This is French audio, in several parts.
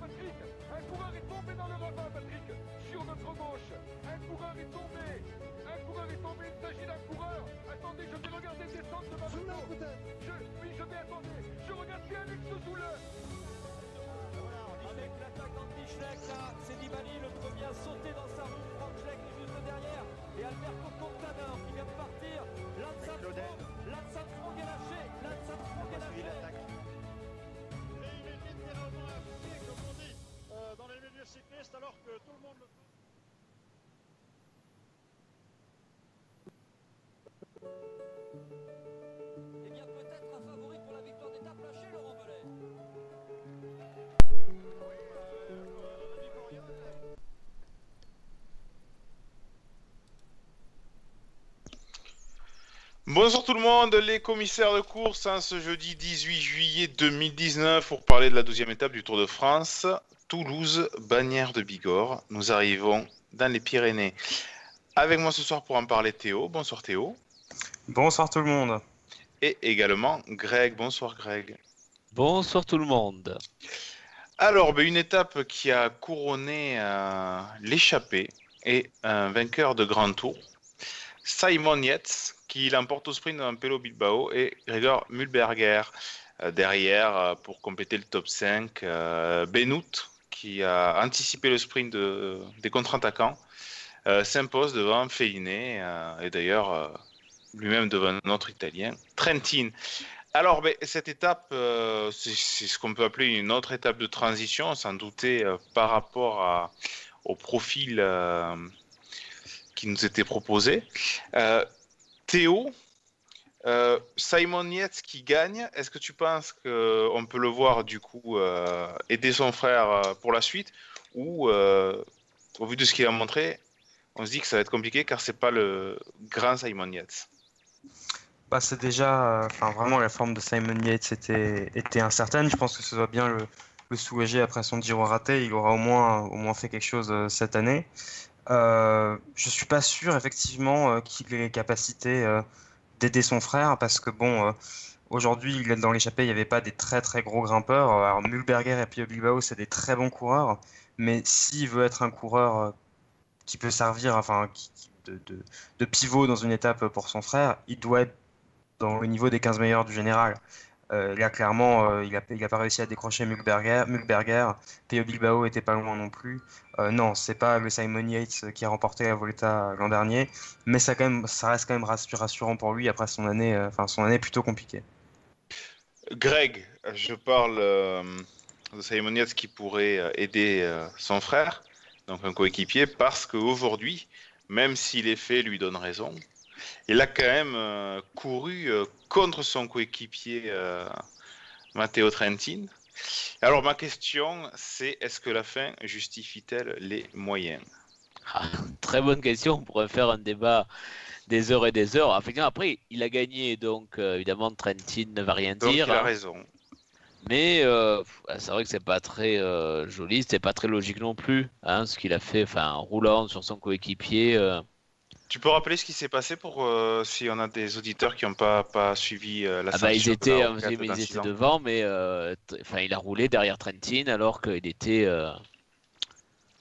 coureur est tombé dans le ravin, Patrick, sur notre gauche. Un coureur est tombé. Un coureur est tombé. Il s'agit d'un coureur. Attendez, je vais regarder descendre de ma moto. Je, oui, je vais attendre. Je regarde si Alex Zoule. Avec l'attaque là, c'est Nibali le premier à sauter dans sa roue. Franck Schleck est juste derrière. Et Alberto Bonjour tout le monde, les commissaires de course, hein, ce jeudi 18 juillet 2019 pour parler de la deuxième étape du Tour de France, Toulouse, Bagnères de Bigorre. Nous arrivons dans les Pyrénées. Avec moi ce soir pour en parler Théo. Bonsoir Théo. Bonsoir tout le monde. Et également Greg. Bonsoir Greg. Bonsoir tout le monde. Alors, ben, une étape qui a couronné euh, l'échappée et un vainqueur de grand tour, Simon Yates, qui l'emporte au sprint devant Pelo Bilbao et Gregor Mulberger euh, derrière euh, pour compléter le top 5. Euh, Benoît, qui a anticipé le sprint de- des contre-attaquants, s'impose devant Felliné euh, et d'ailleurs lui-même devant notre Italien, Trentin. Alors, ben, cette étape, c'est ce qu'on peut appeler une autre étape de transition, sans douter par rapport au profil qui nous était proposé. Euh, Théo, euh, Simon Yates qui gagne, est-ce que tu penses qu'on peut le voir du coup euh, aider son frère euh, pour la suite? Ou euh, au vu de ce qu'il a montré, on se dit que ça va être compliqué car c'est pas le grand Simon Yates? Bah, c'est déjà, euh, enfin vraiment la forme de Simon Yates était, incertaine. Je pense que ce doit bien le, soulager après son Giro raté. Il aura au moins, fait quelque chose euh, cette année. Euh, je suis pas sûr effectivement euh, qu'il ait les capacités euh, d'aider son frère parce que bon, aujourd'hui dans l'échappée, il n'y avait pas des très très gros grimpeurs. Alors Mulberger et Pio Bilbao c'est des très bons coureurs, mais s'il veut être un coureur qui peut servir, enfin de pivot dans une étape pour son frère, il doit être dans le niveau des 15 meilleurs du général. Euh, là, clairement, euh, il n'a a pas réussi à décrocher Mulberger. Mulberger. Pio Bilbao était pas loin non plus. Euh, non, c'est pas le Simon Yates qui a remporté la Volta l'an dernier, mais ça, reste quand même rassu- rassurant pour lui après son année, euh, son année plutôt compliquée. Greg, je parle euh, de Simon Yates qui pourrait euh, aider euh, son frère, donc un coéquipier, parce qu'aujourd'hui, même si les faits lui donnent raison, il a quand même euh, couru euh, contre son coéquipier euh, Matteo Trentin. Alors ma question, c'est est-ce que la fin justifie-t-elle les moyens Ah, très bonne question. On pourrait faire un débat des heures et des heures. Après, il a gagné, donc évidemment, Trentin ne va rien Donc dire. il a raison. Mais euh, c'est vrai que c'est pas très euh, joli, c'est pas très logique non plus. Hein, ce qu'il a fait, enfin, en roulant sur son coéquipier. euh, Tu peux rappeler ce qui s'est passé pour euh, si on a des auditeurs qui n'ont pas, pas suivi euh, la Ah bah, ils étaient, la euh, mais ils étaient devant, mais euh, enfin, il a roulé derrière Trentin alors qu'il était euh,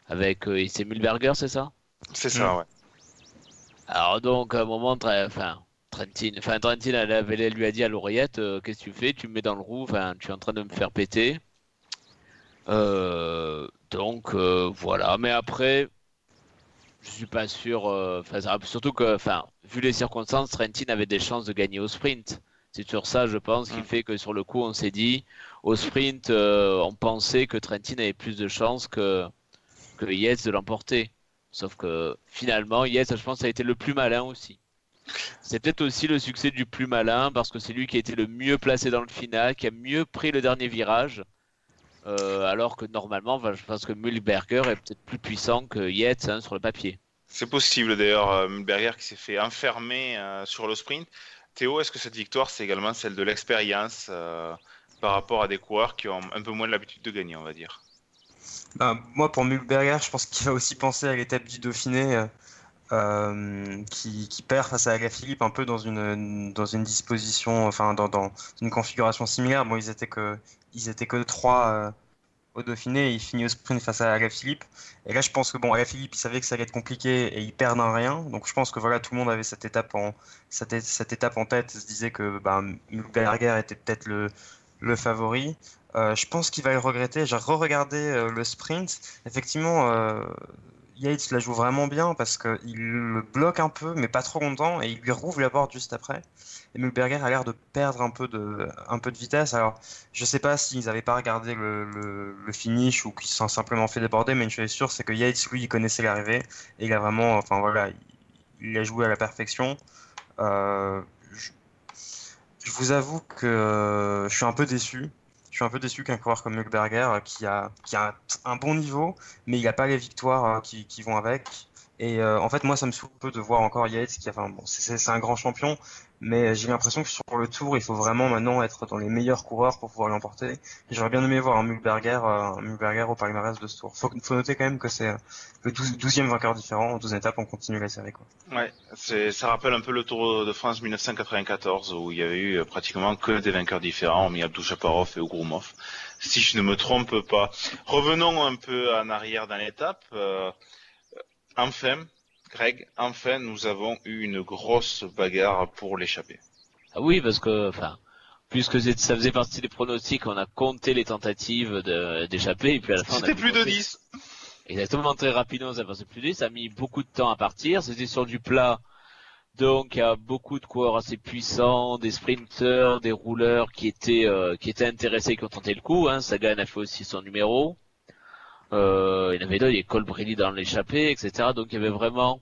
avec euh, c'est Mulberger, c'est ça? C'est ça, Mm. ouais. Alors donc à un moment, enfin Trentin, enfin Trentin elle avait- elle lui a dit à l'oreillette, euh, qu'est-ce que tu fais? Tu me mets dans le roue, enfin tu es en train de me faire péter. Euh, donc euh, voilà, mais après, je suis pas sûr. euh, ça- surtout que, enfin, vu les circonstances, Trentin avait des chances de gagner au sprint. C'est sur ça, je pense, qui Mm. fait que sur le coup, on s'est dit, au sprint, euh, on pensait que Trentin avait plus de chances que, que Yates de l'emporter. Sauf que finalement, Yates, je pense, a été le plus malin aussi. C'est peut-être aussi le succès du plus malin parce que c'est lui qui a été le mieux placé dans le final, qui a mieux pris le dernier virage. Euh, alors que normalement, je pense que Mühlberger est peut-être plus puissant que Yates hein, sur le papier. C'est possible d'ailleurs, euh, Mulberger qui s'est fait enfermer euh, sur le sprint. Théo, est-ce que cette victoire, c'est également celle de l'expérience euh, par rapport à des coureurs qui ont un peu moins l'habitude de gagner, on va dire? Bah, moi, pour Mulberger, je pense qu'il va aussi penser à l'étape du Dauphiné euh, euh, qui, qui perd face à Philippe un peu dans une, dans une disposition, enfin dans, dans une configuration similaire. Bon, ils étaient que, ils étaient que trois, euh, au Dauphiné, il finit au sprint face à Alaphilippe. Et là, je pense que bon, Alaphilippe, il savait que ça allait être compliqué et il perd un rien. Donc, je pense que voilà, tout le monde avait cette étape en cette, cette étape en tête, se disait que bah, Berger était peut-être le, le favori. Euh, je pense qu'il va le regretter. J'ai re-regardé euh, le sprint. Effectivement, Yates la joue vraiment bien parce qu'il le bloque un peu, mais pas trop longtemps, et il lui rouvre la porte juste après. Et Mulberger a l'air de perdre un peu de, un peu de vitesse. Alors, je sais pas s'ils n'avaient pas regardé le, le, finish ou qu'ils se sont simplement fait déborder, mais une chose est sûre, c'est que Yates, lui, il connaissait l'arrivée, et il a vraiment, enfin voilà, il, a joué à la perfection. Euh, je, je, vous avoue que je suis un peu déçu je suis un peu déçu qu'un coureur comme Mulberger, euh, qui a, un bon niveau, mais il n'a pas les victoires euh, qui, qui vont avec. Et euh, en fait, moi, ça me saoule peu de voir encore Yates, qui, enfin, bon, c'est un grand champion, mais j'ai l'impression que sur le tour, il faut vraiment maintenant être dans les meilleurs coureurs pour pouvoir l'emporter. J'aurais bien aimé voir un Mulberger, un Mulberger au palmarès de ce tour. Faut, faut noter quand même que c'est le 12e vainqueur différent. En 12 étapes, on continue la série. Quoi. Ouais, ça rappelle un peu le Tour de France 1994 où il y avait eu pratiquement que des vainqueurs différents, mis Abdou Chaparov et Ougroumov. Si je ne me trompe pas. Revenons un peu en arrière dans l'étape. Euh, enfin, Greg, enfin nous avons eu une grosse bagarre pour l'échapper. Ah oui, parce que, enfin, puisque ça faisait partie des pronostics, on a compté les tentatives d'échapper, et puis à la fin... C'était plus de 10 Exactement, très rapidement, ça passait plus de 10, ça a mis beaucoup de temps à partir, c'était sur du plat, donc il y a beaucoup de coureurs assez puissants, des sprinteurs, des rouleurs qui étaient euh, qui étaient intéressés, qui ont tenté le coup. Hein. Sagan a fait aussi son numéro. Euh, il y en avait d'autres, il y Colbrelli dans l'échappée, etc. Donc il y avait vraiment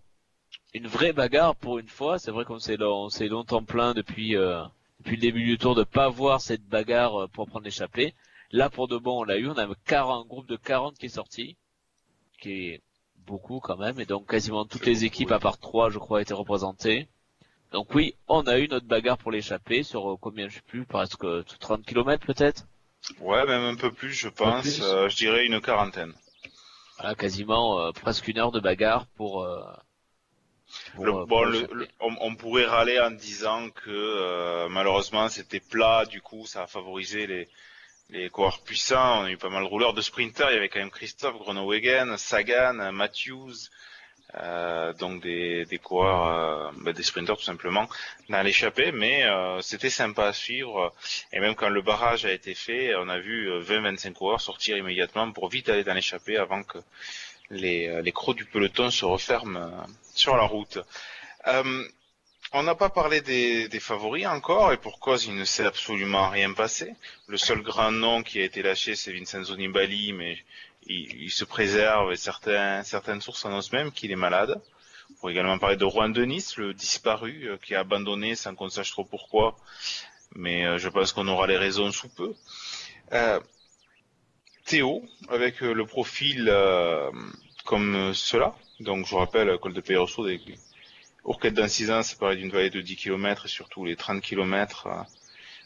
une vraie bagarre pour une fois. C'est vrai qu'on s'est longtemps plein depuis euh, depuis le début du tour de pas voir cette bagarre euh, pour prendre l'échappée. Là pour de bon on l'a eu, on a un groupe de 40 qui est sorti, qui est beaucoup quand même, et donc quasiment toutes les équipes à part trois je crois étaient représentées. Donc oui, on a eu notre bagarre pour l'échappée sur combien je sais plus, presque 30 km peut-être? Ouais, même un peu plus, je pense. je dirais une quarantaine. Voilà, quasiment euh, presque une heure de bagarre pour. Euh, euh, bon, on, pourrait râler en disant que malheureusement c'était plat, du coup ça a favorisé les, les coureurs puissants. On a eu pas mal de rouleurs de sprinters. Il y avait quand même Christophe Groenewegen, Sagan, Matthews, euh, donc des, des coureurs, euh, bah, des sprinters tout simplement, dans l'échappée, mais euh, c'était sympa à suivre. Et même quand le barrage a été fait, on a vu 20-25 coureurs sortir immédiatement pour vite aller dans l'échappée avant que les, les crocs du peloton se referment sur la route. on n'a pas parlé des, des, favoris encore, et pour cause, il ne s'est absolument rien passé. Le seul grand nom qui a été lâché, c'est Vincenzo Nibali, mais il, se préserve et certaines sources annoncent même qu'il est malade. On pourrait également parler de Juan Denis, le disparu, euh, qui a abandonné sans qu'on sache trop pourquoi. Mais euh, je pense qu'on aura les raisons sous peu. Euh, Théo, avec le profil comme cela. Donc je vous rappelle, col de Peyoso, des Ourquette ans, c'est pareil d'une vallée de 10 km et surtout les 30 km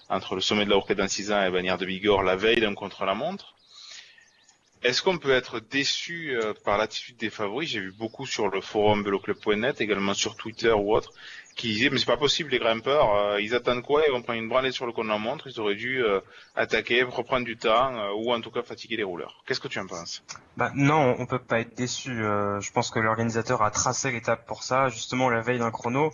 entre le sommet de la Ourquette ans et Bagnères de Bigorre la veille d'un contre-la-montre. Est-ce qu'on peut être déçu euh, par l'attitude des favoris? J'ai vu beaucoup sur le forum veloclub.net, également sur Twitter ou autre, qui disaient mais c'est pas possible les grimpeurs, euh, ils attendent quoi? Ils vont prendre une branlée sur le de la montre, ils auraient dû euh, attaquer, reprendre du temps ou en tout cas fatiguer les rouleurs. Qu'est-ce que tu en penses? Bah, Non, on peut pas être déçu. je pense que l'organisateur a tracé l'étape pour ça, justement la veille d'un chrono.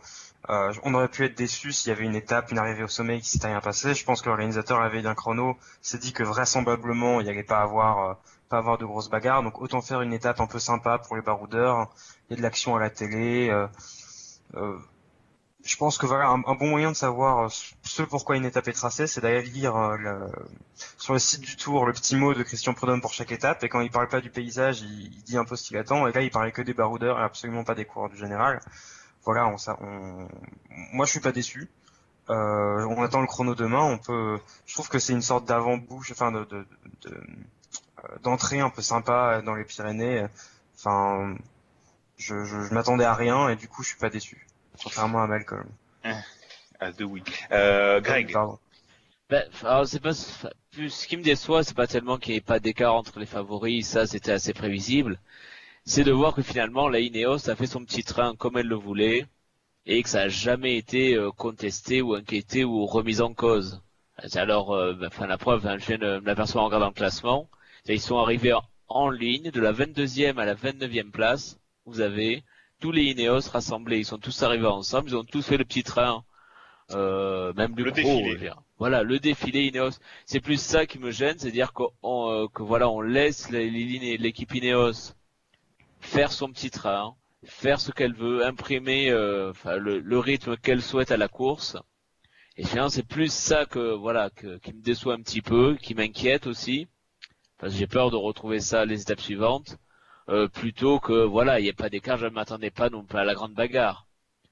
on aurait pu être déçu s'il y avait une étape, une arrivée au sommet qui s'était rien passé. Je pense que l'organisateur, la veille d'un chrono, s'est dit que vraisemblablement, il n'y allait pas avoir pas avoir de grosses bagarres. Donc autant faire une étape un peu sympa pour les baroudeurs. Il y a de l'action à la télé. Euh, euh, je pense que voilà un, bon moyen de savoir euh, ce pourquoi une étape est tracée, c'est d'aller lire sur le site du Tour le petit mot de Christian Prudhomme pour chaque étape. Et quand il parle pas du paysage, il, dit un peu ce qu'il attend. Et là, il parlait que des baroudeurs et absolument pas des coureurs du général. Voilà, on, ça, on... moi je suis pas déçu. on attend le chrono demain. On peut, je trouve que c'est une sorte d'avant-bouche, enfin de, d'entrée un peu sympa dans les Pyrénées. Enfin, je, je, m'attendais à rien et du coup, je suis pas déçu. Contrairement à Malcolm. Ah, de oui. Euh, Greg. Pardon. Ben, alors c'est pas ce qui me déçoit, c'est pas tellement qu'il n'y ait pas d'écart entre les favoris, ça c'était assez prévisible. C'est de voir que finalement la Ineos a fait son petit train comme elle le voulait et que ça a jamais été euh, contesté ou inquiété ou remis en cause. Alors, euh, ben, enfin la preuve, hein, je viens de m'apercevoir en regardant le classement Ils sont arrivés en ligne de la 22e à la 29e place. Vous avez tous les Ineos rassemblés. Ils sont tous arrivés ensemble. Ils ont tous fait le petit train, euh, même le, Le défilé. dire. Voilà, le défilé Ineos. C'est plus ça qui me gêne, c'est-à-dire qu'on, euh, que voilà, on laisse l'équipe Ineos faire son petit train, faire ce qu'elle veut, imprimer euh, le, le rythme qu'elle souhaite à la course. Et finalement, c'est plus ça que voilà que, qui me déçoit un petit peu, qui m'inquiète aussi, parce que j'ai peur de retrouver ça les étapes suivantes, euh, plutôt que voilà, il n'y a pas d'écart, je ne m'attendais pas non plus à la grande bagarre.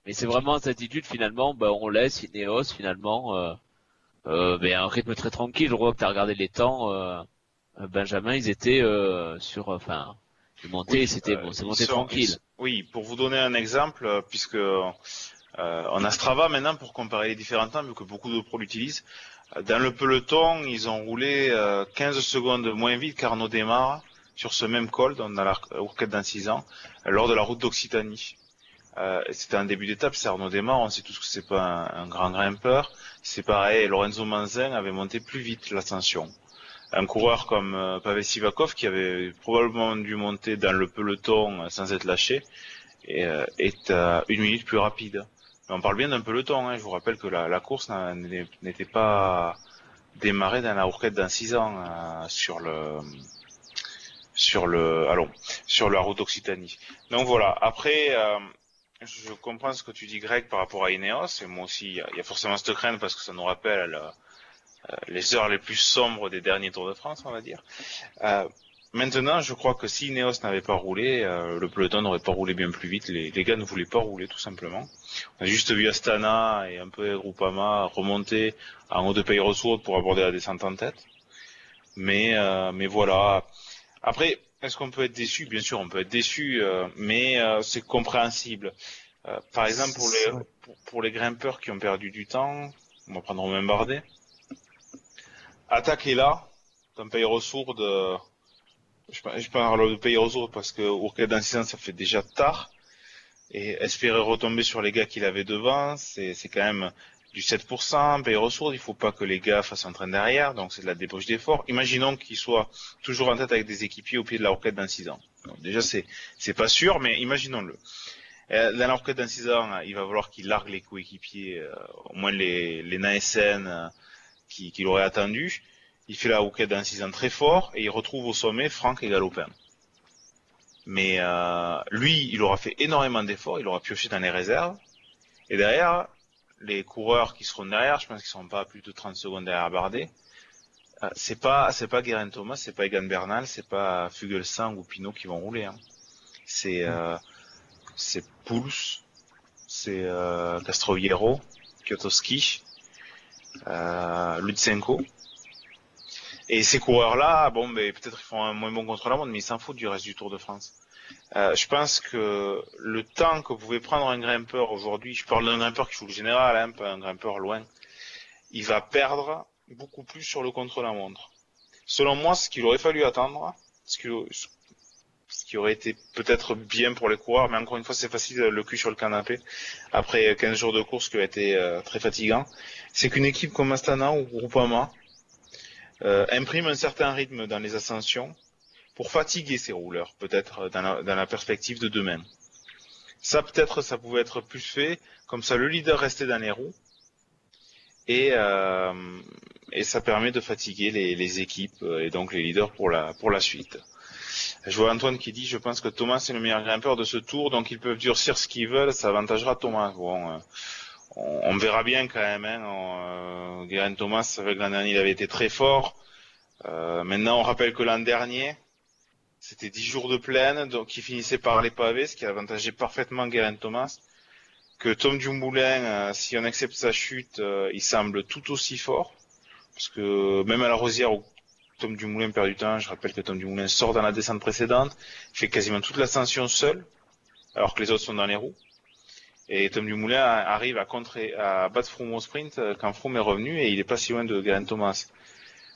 Mais c'est vraiment cette attitude finalement, bah, on laisse Ineos finalement euh, euh, ben, un rythme très tranquille. Je crois que tu as regardé les temps, euh, euh, Benjamin, ils étaient euh, sur, enfin, ils montaient, Oui, c'était bon, c'est monté sont- tranquille. ils- Oui, pour vous donner un exemple, puisque euh, on a Strava maintenant pour comparer les différents temps, vu que beaucoup de pros l'utilisent. Euh, Dans le peloton, ils ont roulé euh, 15 secondes moins vite qu'Arnaud démarre sur ce même col, dans la Rourquette dans 6 ans, euh, lors de la route d'Occitanie. Euh, C'était un début d'étape, c'est Arnaud démarre, on sait tous que c'est pas un, un grand grimpeur. C'est pareil, Lorenzo Manzin avait monté plus vite l'ascension un coureur comme euh, Pavel Sivakov qui avait probablement dû monter dans le peloton euh, sans être lâché euh, est à une minute plus rapide. On parle bien d'un peloton. Hein. Je vous rappelle que la, course n'était pas démarrée dans la rourquette dans 6 ans euh, sur le sur sur la route d'Occitanie. Donc voilà. Après. euh, je comprends ce que tu dis Greg par rapport à Ineos et moi aussi il y a, forcément cette crainte parce que ça nous rappelle euh, les heures les plus sombres des derniers Tours de France, on va dire. Maintenant, je crois que si Ineos n'avait pas roulé, euh, le peloton n'aurait pas roulé bien plus vite. Les, les gars ne voulaient pas rouler, tout simplement. On a juste vu Astana et un peu Groupama remonter en haut de Pays Ressources pour aborder la descente en tête. Mais, euh, mais voilà. Après, est-ce qu'on peut être déçu? Bien sûr, on peut être déçu, euh, mais euh, c'est compréhensible. Euh, par exemple, pour les, pour, pour les grimpeurs qui ont perdu du temps, on va prendre Romain Bardet. Attaquez là, dans Pays Ressources, euh, je, par- je parle de Pays Ressources parce que Ourquette d'incident ça fait déjà tard. Et espérer retomber sur les gars qu'il avait devant, c'est quand même du 7%. Pays Ressources, il faut pas que les gars fassent un train derrière, donc c'est de la débauche d'effort. Imaginons qu'ils soient toujours en tête avec des équipiers au pied de la Ourquette d'incident. Déjà c'est pas sûr, mais imaginons-le. Euh, Dans la Ourquette d'incident, il va falloir qu'il largue les coéquipiers, euh, au moins les, les Naesen, euh, qui, qui l'aurait attendu. Il fait la Rouquette d'un 6 ans très fort et il retrouve au sommet Franck et Galopin. Mais euh, lui, il aura fait énormément d'efforts, il aura pioché dans les réserves. Et derrière, les coureurs qui seront derrière, je pense qu'ils seront pas à plus de 30 secondes derrière Bardet. Euh, c'est pas pas Guerin Thomas, c'est pas Egan Bernal, c'est pas Fugelsang ou Pinot qui vont rouler. hein. C'est euh, c'est Pouls, c'est euh, Castroviero, Kwiatkowski, euh, Lutsenko. Et ces coureurs-là, bon, ben, peut-être ils font un moins bon contre-la-montre, mais ils s'en foutent du reste du Tour de France. Euh, je pense que le temps que pouvait prendre un grimpeur aujourd'hui, je parle d'un grimpeur qui joue le général, hein, pas un grimpeur loin, il va perdre beaucoup plus sur le contre-la-montre. Selon moi, ce qu'il aurait fallu attendre, ce qui, ce qui aurait été peut-être bien pour les coureurs, mais encore une fois, c'est facile le cul sur le canapé, après 15 jours de course qui a été euh, très fatigant, c'est qu'une équipe comme Astana ou Groupama euh, imprime un certain rythme dans les ascensions pour fatiguer ces rouleurs, peut-être dans la, dans la perspective de demain. Ça, peut-être, ça pouvait être plus fait, comme ça le leader restait dans les roues, et, euh, ça permet de fatiguer les, équipes euh, et donc les leaders pour la, pour la suite. Je vois Antoine qui dit, je pense que Thomas est le meilleur grimpeur de ce tour, donc ils peuvent durcir ce qu'ils veulent, ça avantagera Thomas. Bon, euh, on, verra bien quand même. Hein, euh, Guérin Thomas, l'an dernier, il avait été très fort. Euh, maintenant, on rappelle que l'an dernier, c'était 10 jours de plaine, donc il finissait par les pavés, ce qui avantageait parfaitement Guérin Thomas. Que Tom Dumoulin, euh, si on accepte sa chute, il semble tout aussi fort. Parce que même à la Rosière, où Tom Dumoulin perd du temps, je rappelle que Tom Dumoulin sort dans la descente précédente, fait quasiment toute l'ascension seul, alors que les autres sont dans les roues. Et Tom Dumoulin arrive à contrer, à battre Froome au sprint quand Froome est revenu et il est pas si loin de Geraint Thomas.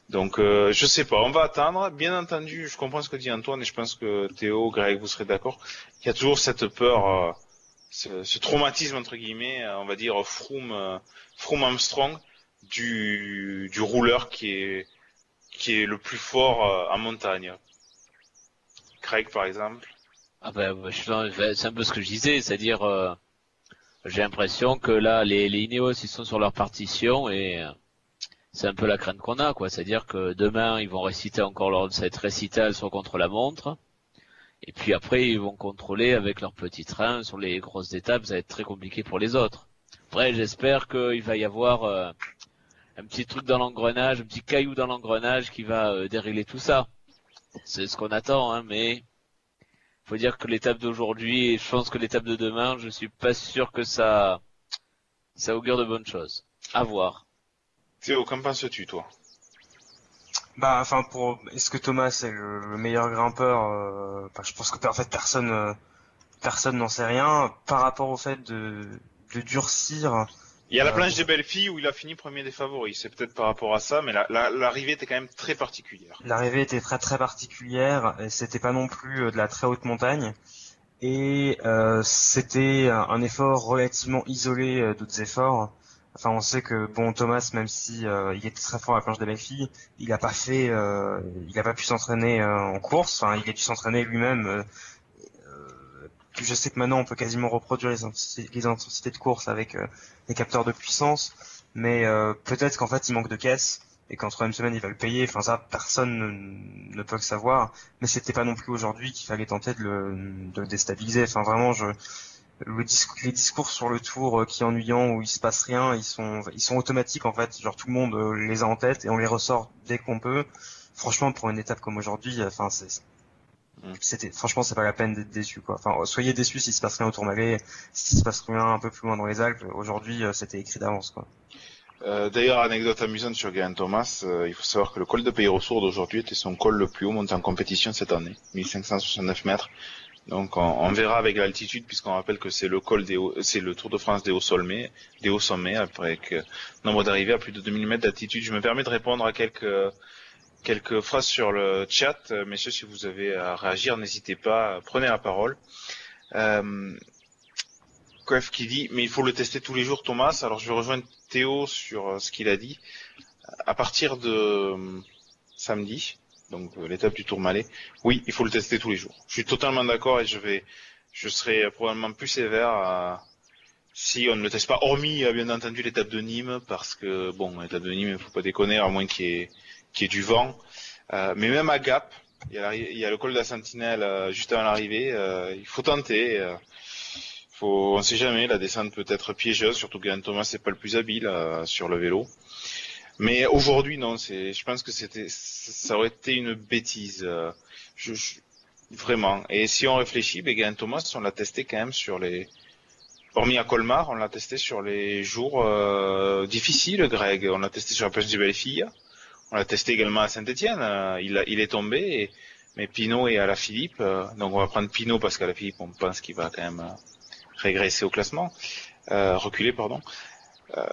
Donc euh, je sais pas, on va attendre. Bien entendu, je comprends ce que dit Antoine et je pense que Théo, Greg, vous serez d'accord. Il y a toujours cette peur, euh, ce, traumatisme entre guillemets, on va dire Froome, euh, Armstrong du, rouleur qui est le plus fort euh, en montagne Craig, par exemple Ah ben, je- c'est un peu ce que je disais, c'est-à-dire, euh, j'ai l'impression que là, les, les Ineos, ils sont sur leur partition et euh, c'est un peu la crainte qu'on a, quoi. C'est-à-dire que demain, ils vont réciter encore leur, cette récital sur contre la montre. Et puis après, ils vont contrôler avec leur petit train sur les grosses étapes. Ça va être très compliqué pour les autres. Après, j'espère qu'il va y avoir euh, un petit truc dans l'engrenage, un petit caillou dans l'engrenage qui va euh, dérégler tout ça. C'est ce qu'on attend, hein, mais faut dire que l'étape d'aujourd'hui, et je pense que l'étape de demain, je suis pas sûr que ça, ça augure de bonnes choses. À voir. Théo, qu'en penses-tu, toi? Bah, enfin, pour, est-ce que Thomas est le, le meilleur grimpeur euh, bah, Je pense que en fait personne, euh, personne n'en sait rien. Par rapport au fait de, de durcir, Il y a la Euh, planche des belles filles où il a fini premier des favoris. C'est peut-être par rapport à ça, mais la- la- l'arrivée était quand même très particulière. l'arrivée était très très particulière. C'était pas non plus euh, de la très haute montagne. Et euh, c'était un, effort relativement isolé euh, d'autres efforts. Enfin, on sait que bon Thomas, même si euh, il était très fort à la planche des belles filles, il a pas fait, euh, il a pas pu s'entraîner en course. Enfin, il a dû s'entraîner lui-même. Euh, euh, je sais que maintenant on peut quasiment reproduire les intensités, de course avec euh, des capteurs de puissance, mais euh, peut-être qu'en fait il manque de caisse et qu'en troisième semaine il va le payer. Enfin ça, personne ne, peut le savoir. Mais c'était pas non plus aujourd'hui qu'il fallait tenter de le, déstabiliser. Enfin vraiment, les discours sur le tour euh, qui est ennuyant où il se passe rien, ils sont ils sont automatiques en fait. Genre tout le monde euh, les a en tête et on les ressort dès qu'on peut. Franchement, pour une étape comme aujourd'hui, euh, enfin c'est. C'était franchement c'est pas la peine d'être déçu quoi. Enfin soyez déçus s'il se passe rien au Tourmalet, s'il se passe rien un peu plus loin dans les Alpes. Aujourd'hui, euh, c'était écrit d'avance quoi. Euh, D'ailleurs, anecdote amusante sur Geraint Thomas, euh, il faut savoir que le col de Peyrosourde d'aujourd'hui était son col le plus haut monté en compétition cette année, 1569 mètres. Donc on, on verra avec l'altitude, puisqu'on rappelle que c'est le col des hauts- c'est le Tour de France des hauts sommets, des hauts sommets, avec euh, nombre d'arrivées à plus de 2000 mètres d'altitude. Je me permets de répondre à quelques quelques phrases sur le chat, Euh, messieurs, si vous avez à réagir, n'hésitez pas, prenez la parole. Euh, qui dit, mais il faut le tester tous les jours, Thomas. Alors je vais rejoindre Théo sur euh, ce qu'il a dit. À partir de euh, samedi, donc l'étape du Tourmalet, oui, il faut le tester tous les jours. Je suis totalement d'accord et je vais, je serai probablement plus sévère si on ne le teste pas, hormis bien entendu l'étape de Nîmes, parce que bon, l'étape de Nîmes, il faut pas déconner, à moins qu'il y ait, qu'il y ait du vent. Euh, mais même à Gap, il y a, le col de la Sentinelle euh, juste avant l'arrivée, euh, il faut tenter. faut, on sait jamais, la descente peut être piégeuse, surtout Geraint Thomas c'est pas le plus habile sur le vélo. Mais aujourd'hui, non, je pense que c'était, ça aurait été une bêtise, vraiment. Et si on réfléchit, Geraint Thomas, on l'a testé quand même sur les, hormis à Colmar, on l'a testé sur les jours difficiles, Greg. On l'a testé sur la plage des belles filles. On l'a testé également à Saint-Etienne. il, a- il est tombé, et- mais Pinot est à la Philippe. euh, donc on va prendre Pinot parce qu'à la Philippe, on pense qu'il va quand même euh, régresser au classement, euh, reculer, pardon. Euh,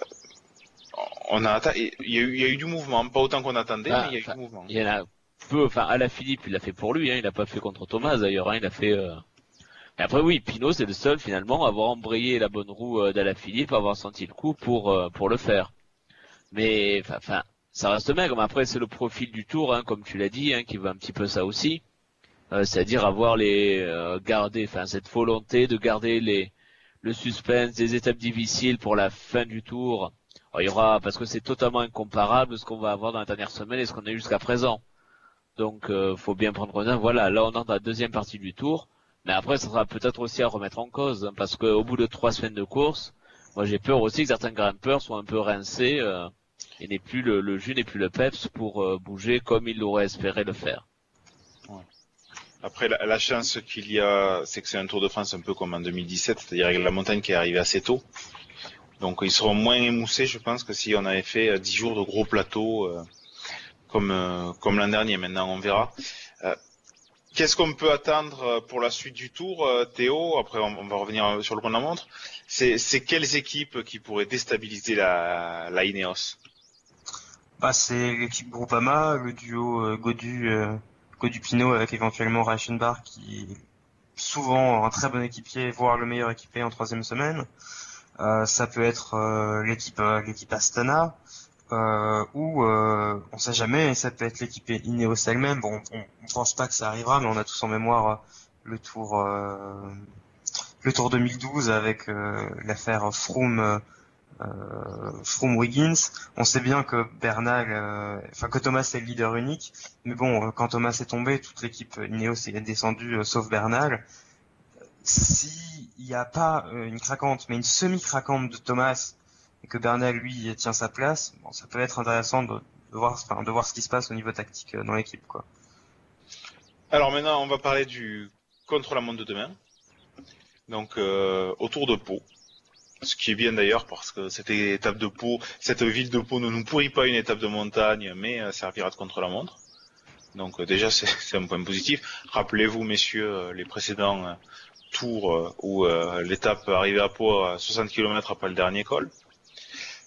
on a il y, a eu, il y a eu du mouvement, pas autant qu'on attendait, Ah, mais il y a eu du mouvement. Il y en a peu, enfin, à la Philippe, il l'a fait pour lui, hein, il l'a pas fait contre Thomas d'ailleurs, hein, il a fait, euh... après oui, Pinot c'est le seul finalement à avoir embrayé la bonne roue euh, d'Ala Philippe, à avoir senti le coup pour, euh, pour le faire. Mais, enfin, ça reste maigre, mais après c'est le profil du tour, hein, comme tu l'as dit, hein, qui veut un petit peu ça aussi. Euh, c'est-à-dire avoir les, euh, garder, enfin, cette volonté de garder les, le suspense des étapes difficiles pour la fin du tour. Alors, il y aura, parce que c'est totalement incomparable ce qu'on va avoir dans la dernière semaine et ce qu'on a eu jusqu'à présent. Donc, euh, faut bien prendre en compte. Voilà, là, on entre dans la deuxième partie du tour. Mais après, ça sera peut-être aussi à remettre en cause, hein, parce qu'au bout de trois semaines de course, moi, j'ai peur aussi que certains grimpeurs soient un peu rincés, euh, et n'est plus le, jus n'est plus le peps pour euh, bouger comme ils l'auraient espéré le faire. Après, la, la chance qu'il y a, c'est que c'est un Tour de France un peu comme en 2017, c'est-à-dire la montagne qui est arrivée assez tôt. Donc ils seront moins émoussés, je pense, que si on avait fait euh, 10 jours de gros plateaux euh, comme euh, comme l'an dernier. Maintenant, on verra. Euh, Qu'est-ce qu'on peut attendre euh, pour la suite du Tour, euh, Théo? Après, on, va revenir sur le chronomètre. C'est c'est quelles équipes qui pourraient déstabiliser la, la Ineos? Bah, c'est l'équipe Groupama, le duo euh, Godu, euh, Godu Pinot avec éventuellement Reichenbach qui est souvent un très bon équipier, voire le meilleur équipier en troisième semaine. Euh, ça peut être euh, l'équipe l'équipe Astana. euh, on sait jamais, ça peut être l'équipe Ineos elle-même. Bon, on, on pense pas que ça arrivera, mais on a tous en mémoire le tour le tour 2012 avec l'affaire Froome euh, Froome Wiggins. On sait bien que Bernal, euh, enfin que Thomas est le leader unique, mais bon, euh, quand Thomas est tombé, toute l'équipe Ineos est descendue sauf Bernal. S'il n'y a pas une craquante, mais une semi-craquante de Thomas et que Bernal lui tient sa place, bon, ça peut être intéressant de, voir, de voir ce qui se passe au niveau tactique dans l'équipe, quoi. Alors maintenant, on va parler du contre-la-montre de demain. Donc, autour de Pau. Ce qui est bien d'ailleurs parce que cette étape de Pau, cette ville de Pau ne nous pourrit pas une étape de montagne, mais euh, servira de contre-la-montre. Donc euh, déjà, c'est un point positif. Rappelez-vous, messieurs, euh, les précédents tours où l'étape arrivait à Pau à 60 km après le dernier col.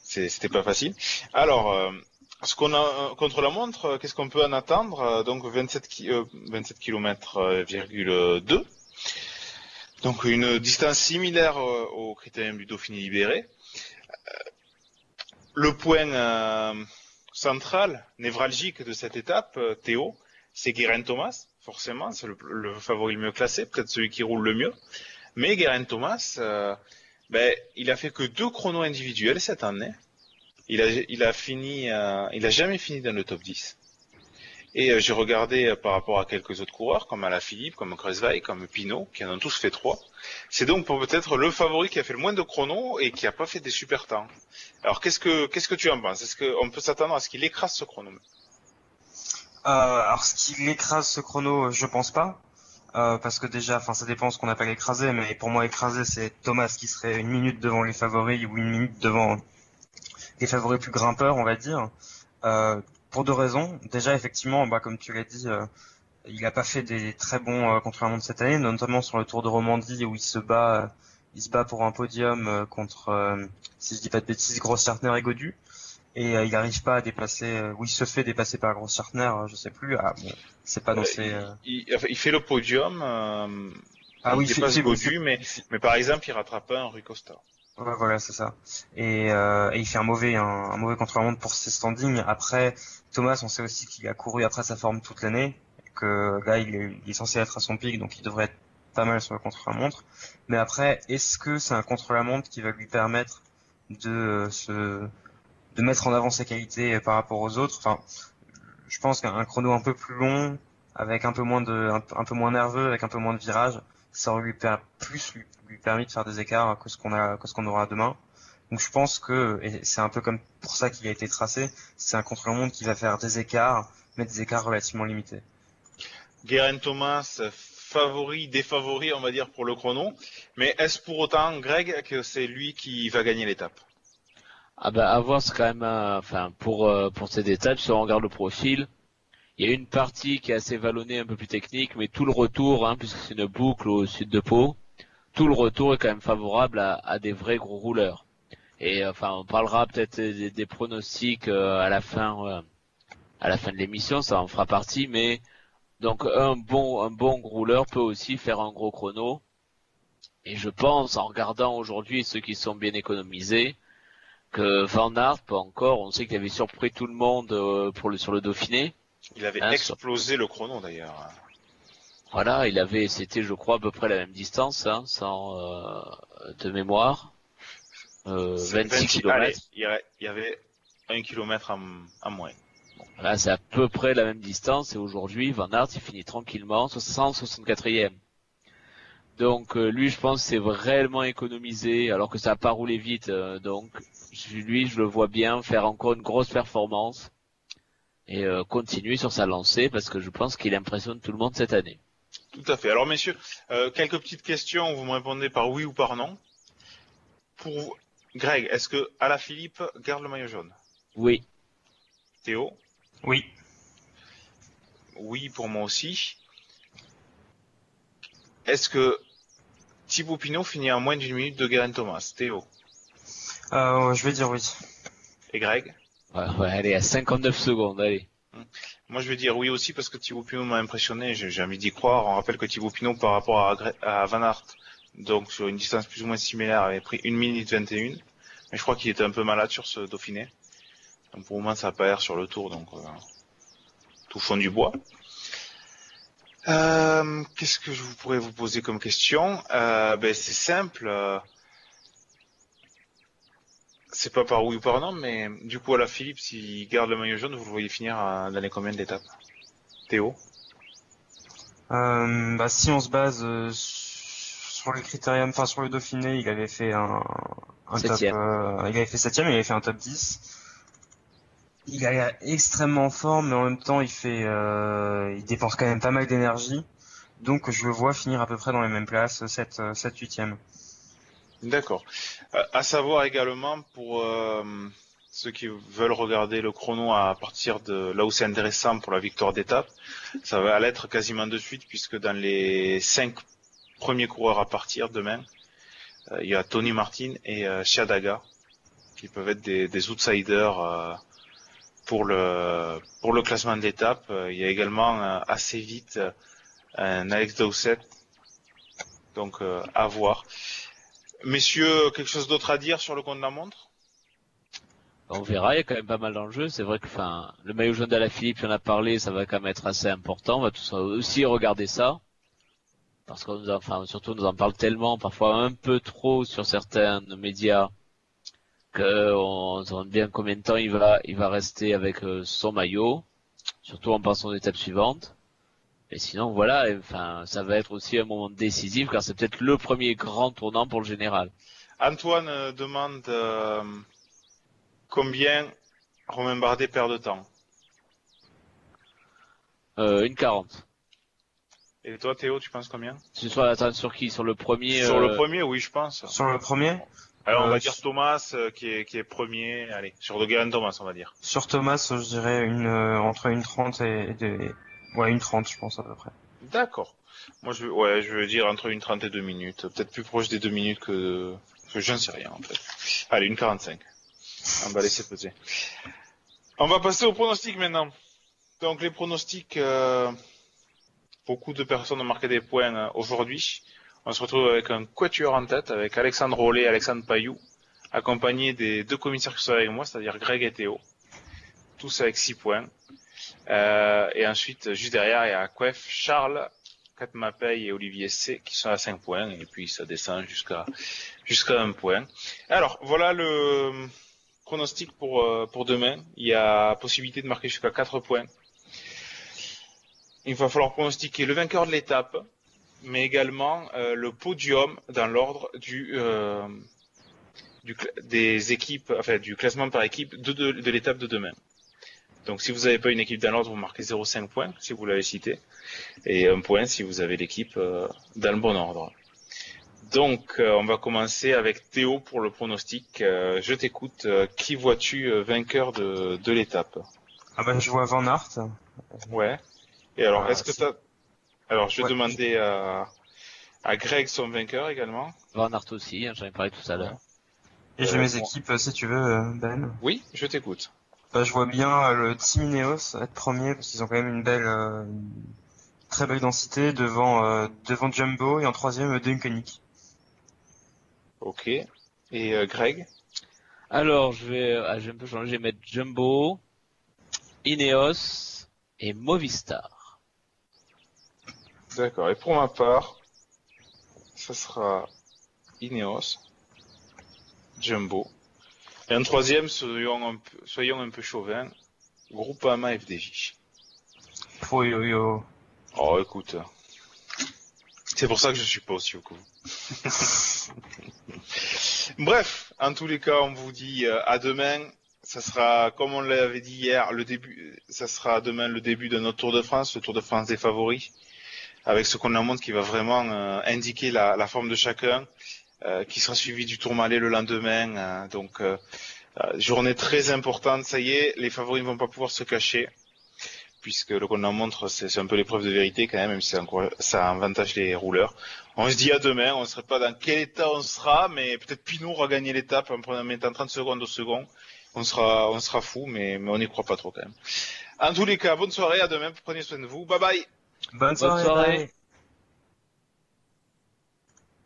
C'était pas facile. Alors, ce qu'on a contre la montre, qu'est-ce qu'on peut en attendre Donc 27, ki- euh, 27 km, 2. Donc une distance similaire euh, au critérium du Dauphiné libéré. Euh, Le point euh, central, névralgique de cette étape, Théo, c'est Guérin Thomas, forcément, c'est le, favori le mieux classé, peut-être celui qui roule le mieux. Mais Guérin Thomas, ben, il a fait que deux chronos individuels cette année. Il a, il a jamais fini dans le top 10. Et euh, j'ai regardé euh, par rapport à quelques autres coureurs, comme Alaphilippe, comme Kresweig, comme Pinot, qui en ont tous fait trois. C'est donc peut-être le favori qui a fait le moins de chronos et qui a pas fait des super temps. Alors qu'est-ce que qu'est-ce que tu en penses? Est-ce qu'on peut s'attendre à ce qu'il écrase ce chrono? Euh, alors, ce qui écrase ce chrono, je pense pas. Euh, parce que déjà, enfin, ça dépend ce qu'on appelle écraser, mais pour moi, écraser, c'est Thomas qui serait une minute devant les favoris ou une minute devant les favoris plus grimpeurs, on va dire. Euh, pour deux raisons. Déjà, effectivement, bah, comme tu l'as dit, euh, il n'a pas fait des très bons euh, contre-la-montre cette année, notamment sur le Tour de Romandie où il se bat, euh, il se bat pour un podium euh, contre, euh, si je dis pas de bêtises, Gross Chartner et Godu. Et euh, il n'arrive pas à dépasser, euh, ou il se fait dépasser par Gross Chartner, euh, je sais plus. Ah, bon, c'est pas dans ses. euh, il, il- il fait le podium. Ah il oui, dépasse Godu, mais mais par exemple, il rattrape pas un Rui Costa. Voilà, c'est ça. Et, euh, et il fait un mauvais, un, mauvais contre-la-montre pour ses standings. Après, Thomas, on sait aussi qu'il a couru après sa forme toute l'année, que là, il est, censé être à son pic, donc il devrait être pas mal sur le contre-la-montre. Mais après, est-ce que c'est un contre-la-montre qui va lui permettre de euh, se, de mettre en avant ses qualités par rapport aux autres? Enfin, je pense qu'un chrono un peu plus long, avec un peu moins de, un, un peu moins nerveux, avec un peu moins de virages, ça aurait lui per- plus lui, lui permis de faire des écarts que ce qu'on a, que ce qu'on aura demain. Donc je pense que, et c'est un peu comme pour ça qu'il a été tracé, c'est un contre-la-montre qui va faire des écarts, mais des écarts relativement limités. Guérin Thomas, favori, défavori, on va dire, pour le chrono. Mais est-ce pour autant, Greg, que c'est lui qui va gagner l'étape? Ah bah à voir c'est quand même un- enfin pour euh, pour cette étape si on regarde le profil il y a une partie qui est assez vallonnée un peu plus technique mais tout le retour hein, puisque c'est une boucle au sud de Pau tout le retour est quand même favorable à, à des vrais gros rouleurs et euh, enfin on parlera peut-être des, des pronostics euh, à la fin euh, à la fin de l'émission ça en fera partie mais donc un bon un bon rouleur peut aussi faire un gros chrono et je pense en regardant aujourd'hui ceux qui sont bien économisés que Van Aert, pas encore, on sait qu'il avait surpris tout le monde euh, pour le, sur le Dauphiné. Il avait Ah, explosé le chrono d'ailleurs. Voilà, il avait, c'était je crois à peu près la même distance, hein, sans euh, de mémoire. Euh, C'est 26 allez, km. il y avait- il y avait un kilomètre en moins. Là, c'est à peu près la même distance et aujourd'hui, Van Aert, il finit tranquillement 164e. Donc euh, lui, je pense, c'est vraiment économisé, alors que ça n'a pas roulé vite. euh, donc lui, je le vois bien faire encore une grosse performance et euh, continuer sur sa lancée parce que je pense qu'il impressionne tout le monde cette année. Tout à fait. Alors messieurs, euh, quelques petites questions, vous me répondez par oui ou par non. Pour vous- Greg, est-ce que Alaphilippe garde le maillot jaune? Oui, Théo? Oui. Oui pour moi aussi. Est-ce que Thibaut Pinot finit en moins d'une minute de Guerin Thomas? Théo? Euh, je vais dire oui. et Greg? Ouais, ouais, allez à 59 secondes, allez. Moi, je vais dire oui aussi parce que Thibaut Pinot m'a impressionné. J'ai envie d'y croire. On rappelle que Thibaut Pinot, par rapport à, à Van Aert, donc sur une distance plus ou moins similaire, avait pris 1 minute 21. Mais je crois qu'il était un peu malade sur ce Dauphiné. Donc pour le moment, ça n'a pas l'air sur le tour, donc euh, tout fond du bois. Euh, Qu'est-ce que je pourrais vous poser comme question? Euh, ben, C'est simple. C'est pas par oui ou par non, mais du coup, à la Philippe, s'il garde le maillot jaune, vous le voyez finir à- dans les combien d'étapes Théo? Euh, bah, si on se base euh, sur le critérium, enfin sur le Dauphiné, il avait fait un, un top, euh, il avait fait septième, il avait fait un top 10. Il a l'air extrêmement fort, mais en même temps, il fait, euh, il dépense quand même pas mal d'énergie. Donc, je le vois finir à peu près dans les mêmes places, 7, 7 8 D'accord. Euh, à savoir également pour euh, ceux qui veulent regarder le chrono à partir de là où c'est intéressant pour la victoire d'étape, ça va l'être quasiment de suite puisque dans les cinq premiers coureurs à partir demain, euh, il y a Tony Martin et Shadaga qui peuvent être des, outsiders pour le pour le classement. Euh, il y a également assez vite un Alex Dowsett, donc à voir. Messieurs, quelque chose d'autre à dire sur le compte de la montre? On verra, il y a quand même pas mal d'enjeux. C'est vrai que le maillot jaune d'Alaphilippe, il en a parlé, ça va quand même être assez important. On va tous aussi regarder ça. Parce qu'on nous en- enfin, surtout, on nous en parle tellement, parfois un peu trop sur certains médias, qu'on se demande bien combien de temps il va, il va rester avec euh, son maillot. Surtout en passant aux étapes suivantes. Et sinon, voilà, enfin, ça va être aussi un moment décisif, car c'est peut-être le premier grand tournant pour le général. Antoine euh, demande euh, combien Romain Bardet perd de temps. Euh, une 40. Et toi, Théo, tu penses combien Tu sois attends, sur qui? Sur le premier Sur euh, le premier, oui, je pense. Sur le premier, Alors, on euh, va dire Thomas euh, qui, est, qui est premier. Allez, sur De Guerin Thomas, on va dire. sur Thomas, je dirais une, euh, entre une 30 et, et ouais, une 30, je pense, à peu près. D'accord. Moi, je, je veux dire entre une trente et deux minutes. Peut-être plus proche des deux minutes que, que j'en sais rien, en fait. Allez, une 45. On va laisser peser. On va passer au pronostic maintenant. Donc, les pronostics, euh, beaucoup de personnes ont marqué des points euh, aujourd'hui. On se retrouve avec un quatuor en tête, avec Alexandre Rollet et Alexandre Payou, accompagné des deux commissaires qui sont avec moi, c'est-à-dire Greg et Théo. Tous avec 6 points. Euh, et ensuite, juste derrière, il y a Quef, Charles, Kat Mapei et Olivier C qui sont à 5 points. Et puis ça descend jusqu'à jusqu'à 1 point. Alors, voilà le pronostic pour, euh, pour demain. Il y a possibilité de marquer jusqu'à 4 points. Il va falloir pronostiquer le vainqueur de l'étape, mais également euh, le podium dans l'ordre du, des équipes, enfin du classement par équipe de l'étape de demain. Donc si vous n'avez pas une équipe dans l'ordre, vous marquez 0,5 points si vous l'avez cité, et un point si vous avez l'équipe euh, dans le bon ordre. Donc euh, on va commencer avec Théo pour le pronostic. Euh, je t'écoute. Euh, qui vois-tu euh, vainqueur de, de l'étape? Ah bah, je vois Van Aert. Ouais. Et alors, Ah, est-ce que si. t'as... Alors, je vais Ouais. demander à, à Greg son vainqueur également. Van Aert aussi, hein, j'en ai parlé tout à l'heure. Et j'ai Euh, mes bon. équipes, si tu veux, Ben. Oui, je t'écoute. Bah, je vois bien euh, le Team Ineos être premier parce qu'ils ont quand même une belle, euh, une très belle densité devant, euh, devant Jumbo et en troisième Duncanic. Ok. Et euh, Greg? Alors, je vais, ah, je vais un peu changer, je vais mettre Jumbo, Ineos et Movistar. D'accord. Et pour ma part, ça sera Ineos, Jumbo. Et en troisième, soyons un peu, soyons un peu chauvins, Groupama FDJ. Oh yo yo. Oh, écoute. C'est pour ça que je suis pas aussi vous. Bref, en tous les cas, on vous dit euh, à demain. Ça sera, comme on l'avait dit hier, le début, ça sera demain le début de notre Tour de France, le Tour de France des favoris, avec ce qu'on en montre qui va vraiment euh, indiquer la, la forme de chacun, qui sera suivi du Tour Malais le lendemain. euh, donc, euh, euh, journée très importante, ça y est, les favoris ne vont pas pouvoir se cacher puisque le qu'on en montre, c'est un peu l'épreuve de vérité quand même, même si ça, avantage les rouleurs. On se dit à demain, on ne serait pas dans quel état on sera, mais peut-être Pinot aura gagné l'étape en mettant 30 secondes au second. On sera, on sera fou, mais, mais on n'y croit pas trop quand même. En tous les cas, bonne soirée, à demain, prenez soin de vous, bye bye Bonne Bonne soirée. soirée. bye.